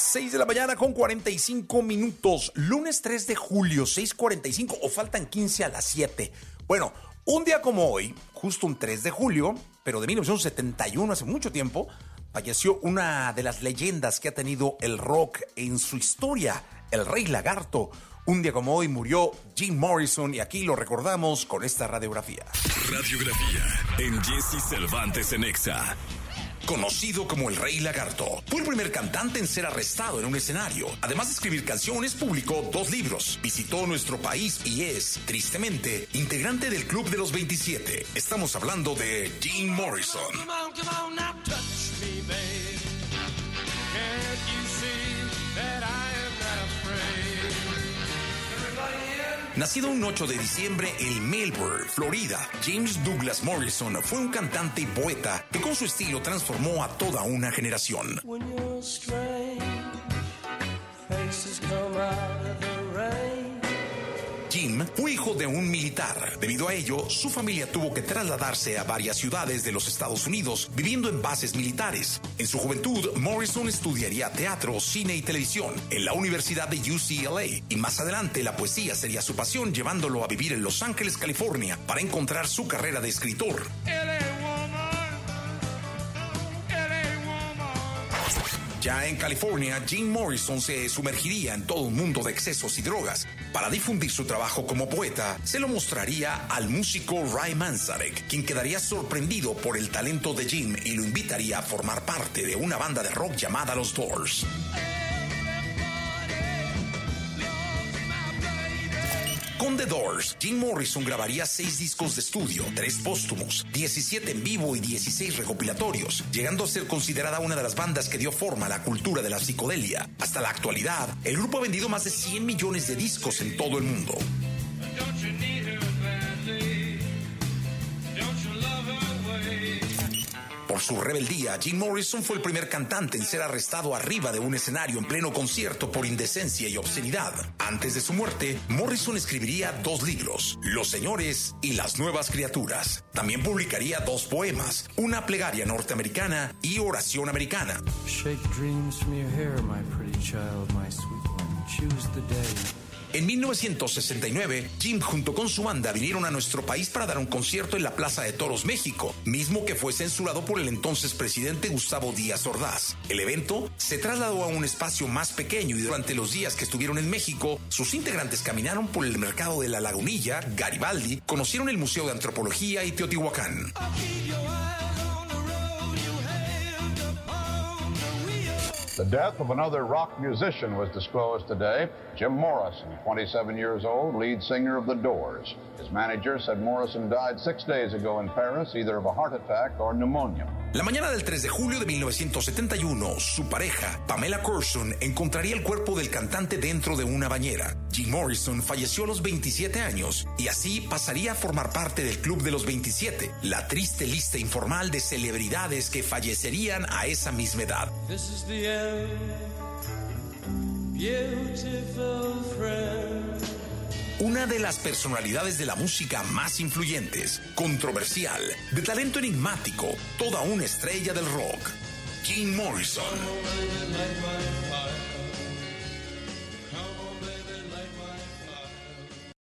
6 de la mañana con 45 minutos. Lunes 3 de julio, 6:45 o faltan 15 a las 7. Bueno, un día como hoy, justo un 3 de julio, pero de 1971, hace mucho tiempo, falleció una de las leyendas que ha tenido el rock en su historia, el Rey Lagarto. Un día como hoy murió Jim Morrison y aquí lo recordamos con esta radiografía. Radiografía en Jesse Cervantes en Exa. Conocido como el Rey Lagarto, fue el primer cantante en ser arrestado en un escenario. Además de escribir canciones, publicó dos libros, visitó nuestro país y es, tristemente, integrante del Club de los 27. Estamos hablando de Jim Morrison. Nacido un 8 de diciembre en Melbourne, Florida, James Douglas Morrison fue un cantante y poeta que con su estilo transformó a toda una generación. Fue hijo de un militar. Debido a ello, su familia tuvo que trasladarse a varias ciudades de los Estados Unidos, viviendo en bases militares. En su juventud, Morrison estudiaría teatro, cine y televisión en la Universidad de UCLA y más adelante la poesía sería su pasión, llevándolo a vivir en Los Ángeles, California, para encontrar su carrera de escritor. Ya en California, Jim Morrison se sumergiría en todo un mundo de excesos y drogas. Para difundir su trabajo como poeta, se lo mostraría al músico Ray Manzarek, quien quedaría sorprendido por el talento de Jim y lo invitaría a formar parte de una banda de rock llamada Los Doors. Con The Doors, Jim Morrison grabaría seis discos de estudio, tres póstumos, 17 en vivo y 16 recopilatorios, llegando a ser considerada una de las bandas que dio forma a la cultura de la psicodelia. Hasta la actualidad, el grupo ha vendido más de 100 millones de discos en todo el mundo. Su rebeldía, Jim Morrison fue el primer cantante en ser arrestado arriba de un escenario en pleno concierto por indecencia y obscenidad. Antes de su muerte, Morrison escribiría dos libros, Los Señores y las Nuevas Criaturas. También publicaría dos poemas, una plegaria norteamericana y oración americana. Shake dreams from your hair, my pretty child, my sweet one. Choose the day. En 1969, Jim junto con su banda vinieron a nuestro país para dar un concierto en la Plaza de Toros, México, mismo que fue censurado por el entonces presidente Gustavo Díaz Ordaz. El evento se trasladó a un espacio más pequeño y durante los días que estuvieron en México, sus integrantes caminaron por el mercado de la Lagunilla, Garibaldi, conocieron el Museo de Antropología y Teotihuacán. The death of another rock musician was disclosed today. Jim Morrison, 27 years old, lead singer of The Doors. His manager said Morrison died six days ago in Paris, either of a heart attack or pneumonia. La mañana del 3 de julio de 1971, su pareja, Pamela Corson, encontraría el cuerpo del cantante dentro de una bañera. Jim Morrison falleció a los 27 años y así pasaría a formar parte del Club de los 27, la triste lista informal de celebridades que fallecerían a esa misma edad. Una de las personalidades de la música más influyentes, controversial, de talento enigmático, toda una estrella del rock, Jim Morrison.